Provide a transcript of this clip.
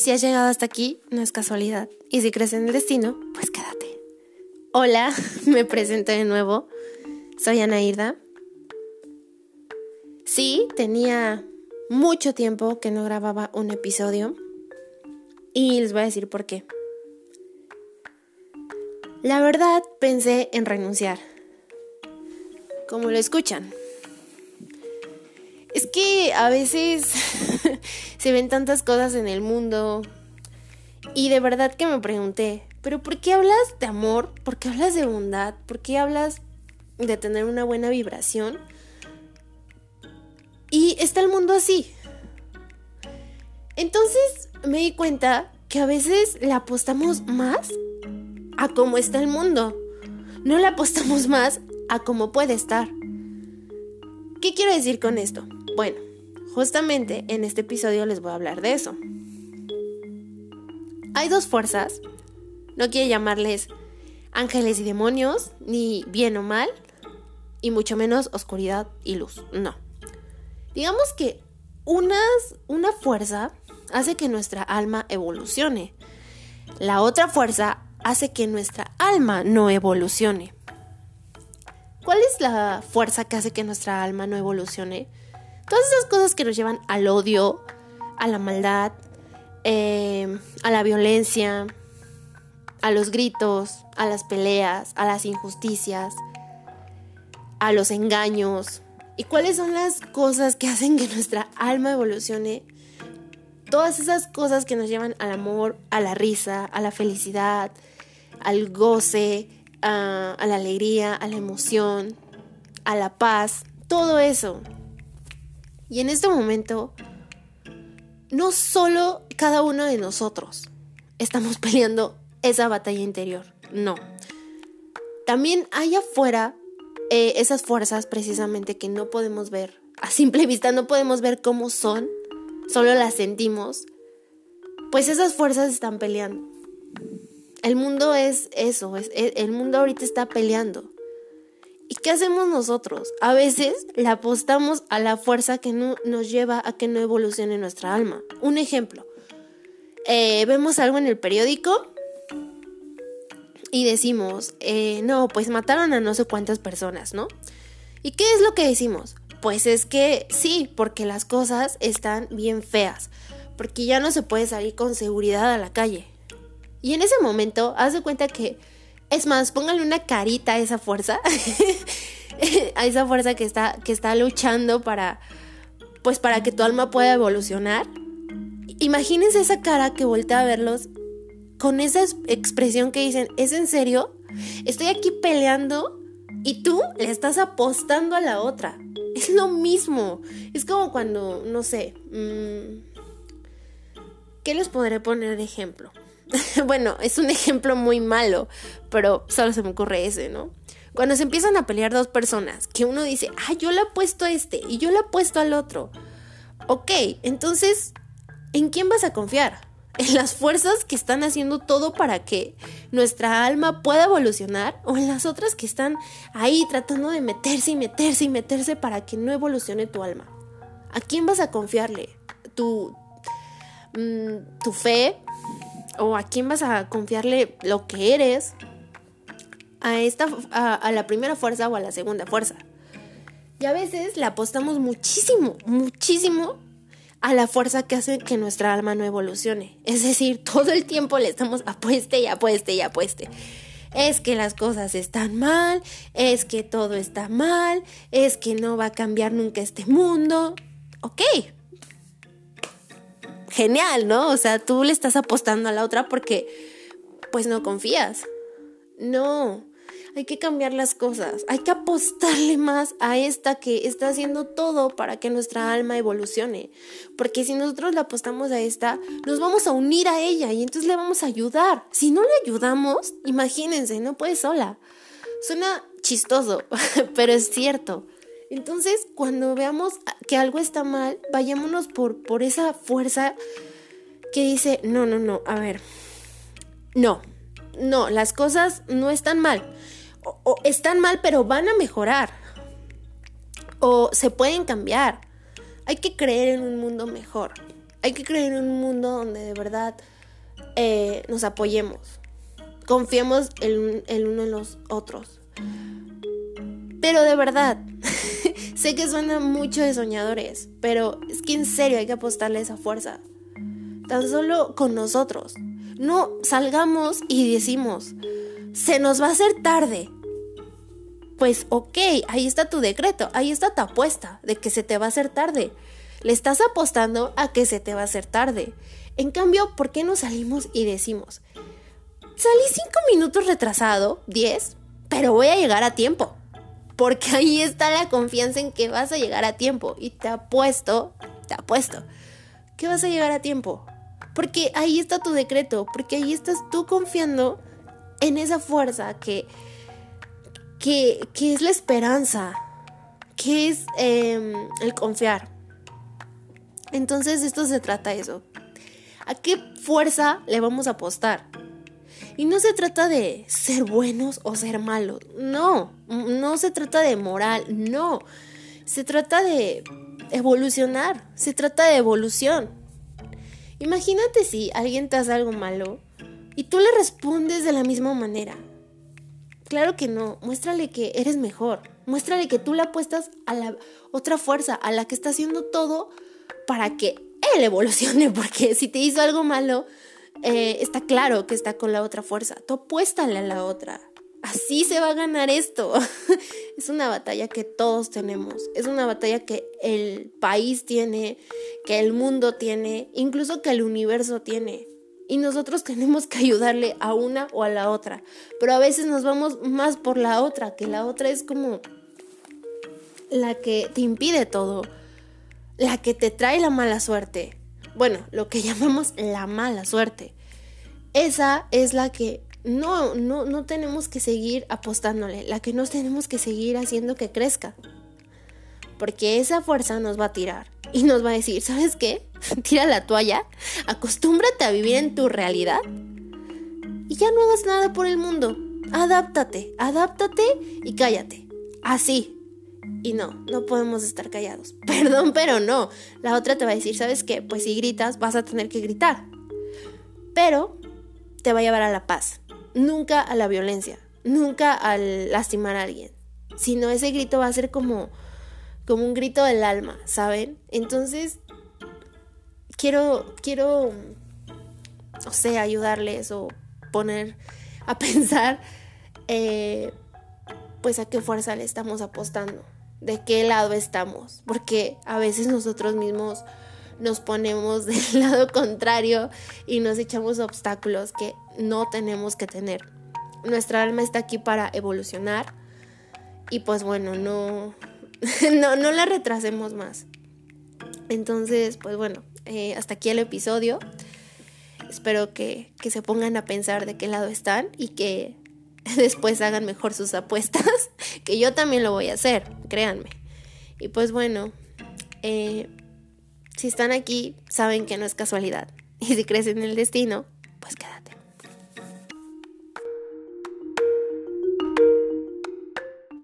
Si has llegado hasta aquí, no es casualidad. Y si crees en el destino, pues quédate. Hola, me presento de nuevo. Soy Ana Irda. Sí, tenía mucho tiempo que no grababa un episodio. Y les voy a decir por qué. La verdad, pensé en renunciar. Como lo escuchan. Es que a veces se ven tantas cosas en el mundo. Y de verdad que me pregunté, ¿pero por qué hablas de amor? ¿Por qué hablas de bondad? ¿Por qué hablas de tener una buena vibración? Y está el mundo así. Entonces me di cuenta que a veces le apostamos más a cómo está el mundo. No le apostamos más a cómo puede estar. ¿Qué quiero decir con esto? Bueno, justamente en este episodio les voy a hablar de eso. Hay dos fuerzas, no quiero llamarles ángeles y demonios, ni bien o mal, y mucho menos oscuridad y luz, no. Digamos que unas, una fuerza hace que nuestra alma evolucione. La otra fuerza hace que nuestra alma no evolucione. ¿Cuál es la fuerza que hace que nuestra alma no evolucione? Todas esas cosas que nos llevan al odio, a la maldad, eh, a la violencia, a los gritos, a las peleas, a las injusticias, a los engaños. ¿Y cuáles son las cosas que hacen que nuestra alma evolucione? Todas esas cosas que nos llevan al amor, a la risa, a la felicidad, al goce, a, a la alegría, a la emoción, a la paz, todo eso. Y en este momento, no solo cada uno de nosotros estamos peleando esa batalla interior, no. También hay afuera eh, esas fuerzas precisamente que no podemos ver. A simple vista no podemos ver cómo son, solo las sentimos. Pues esas fuerzas están peleando. El mundo es eso, es, el mundo ahorita está peleando. ¿Y qué hacemos nosotros? A veces le apostamos a la fuerza que no, nos lleva a que no evolucione nuestra alma. Un ejemplo. Eh, vemos algo en el periódico y decimos, eh, no, pues mataron a no sé cuántas personas, ¿no? ¿Y qué es lo que decimos? Pues es que sí, porque las cosas están bien feas, porque ya no se puede salir con seguridad a la calle. Y en ese momento, haz de cuenta que es más, póngale una carita a esa fuerza. a esa fuerza que está, que está luchando para. Pues para que tu alma pueda evolucionar. Imagínense esa cara que voltea a verlos con esa expresión que dicen, ¿es en serio? Estoy aquí peleando y tú le estás apostando a la otra. Es lo mismo. Es como cuando, no sé, mmm, ¿qué les podré poner de ejemplo? bueno, es un ejemplo muy malo, pero solo se me ocurre ese, ¿no? Cuando se empiezan a pelear dos personas, que uno dice, ah, yo le apuesto a este y yo le apuesto al otro. Ok, entonces, ¿en quién vas a confiar? ¿En las fuerzas que están haciendo todo para que nuestra alma pueda evolucionar? ¿O en las otras que están ahí tratando de meterse y meterse y meterse para que no evolucione tu alma? ¿A quién vas a confiarle? ¿Tu, mm, tu fe? O a quién vas a confiarle lo que eres, a, esta, a, la primera fuerza o a la segunda fuerza. Y a veces le apostamos muchísimo, muchísimo a la fuerza que hace que nuestra alma no evolucione. Es decir, todo el tiempo le estamos apueste y apueste y apueste. Es que las cosas están mal, es que todo está mal, es que no va a cambiar nunca este mundo. Ok, genial, ¿no? O sea, tú le estás apostando a la otra porque pues no confías. No, hay que cambiar las cosas, hay que apostarle más a esta que está haciendo todo para que nuestra alma evolucione. Porque si nosotros le apostamos a esta, nos vamos a unir a ella y entonces le vamos a ayudar. Si no le ayudamos, imagínense, no puede sola. Suena chistoso, pero es cierto. Entonces, cuando veamos que algo está mal, vayámonos por, por esa fuerza que dice, no, no, no, a ver, no, no, las cosas no están mal. O, están mal, pero van a mejorar. O se pueden cambiar. Hay que creer en un mundo mejor. Hay que crear un mundo donde de verdad eh, nos apoyemos. Confiemos el, el uno en los otros. Pero de verdad, sé que suena mucho de soñadores, pero es que en serio hay que apostarle esa fuerza. Tan solo con nosotros. No salgamos y decimos, se nos va a hacer tarde. Pues ok, ahí está tu decreto, ahí está tu apuesta de que se te va a hacer tarde. Le estás apostando a que se te va a hacer tarde. En cambio, ¿por qué no salimos y decimos, salí cinco minutos retrasado, diez, pero voy a llegar a tiempo? Porque ahí está la confianza en que vas a llegar a tiempo. Y te apuesto, te apuesto, que vas a llegar a tiempo. Porque ahí está tu decreto, porque ahí estás tú confiando en esa fuerza que, que, es la esperanza, que es em, el confiar. Entonces esto se trata de eso. ¿A qué fuerza le vamos a apostar? Y no se trata de ser buenos o ser malos, no, no se trata de moral, no, se trata de evolucionar, se trata de evolución. Imagínate si alguien te hace algo malo y tú le respondes de la misma manera. Claro que no, muéstrale que eres mejor, muéstrale que tú le apuestas a la otra fuerza, a la que está haciendo todo para que él evolucione, porque si te hizo algo malo, eh, está claro que está con la otra fuerza. Tú apuéstale a la otra. Así se va a ganar esto. es una batalla que todos tenemos. Es una batalla que el país tiene, que el mundo tiene, incluso que el universo tiene. Y nosotros tenemos que ayudarle a una o a la otra. Pero a veces nos vamos más por la otra, que la otra es como la que te impide todo, la que te trae la mala suerte bueno, lo que llamamos la mala suerte. Esa es la que no, no, no tenemos que seguir apostándole, la que nos tenemos que seguir haciendo que crezca. Porque esa fuerza nos va a tirar y nos va a decir, ¿sabes qué? Tira la toalla, acostúmbrate a vivir en tu realidad y ya no hagas nada por el mundo. Adáptate, adáptate y cállate. Así, y no, no podemos estar callados. Perdón, pero no. La otra te va a decir, ¿sabes qué? Pues si gritas, vas a tener que gritar. Pero te va a llevar a la paz. Nunca a la violencia. Nunca al lastimar a alguien. Sino ese grito va a ser como, como un grito del alma, ¿saben? Entonces, quiero, quiero, no sé, ayudarles o poner a pensar, eh, pues a qué fuerza le estamos apostando de qué lado estamos, porque a veces nosotros mismos nos ponemos del lado contrario y nos echamos obstáculos que no tenemos que tener. Nuestra alma está aquí para evolucionar y pues bueno, no, no, no la retrasemos más. Entonces, pues bueno, eh, hasta aquí el episodio. Espero que, que se pongan a pensar de qué lado están y que después hagan mejor sus apuestas, que yo también lo voy a hacer, créanme. Y pues bueno, eh, si están aquí, saben que no es casualidad. Y si crees en el destino,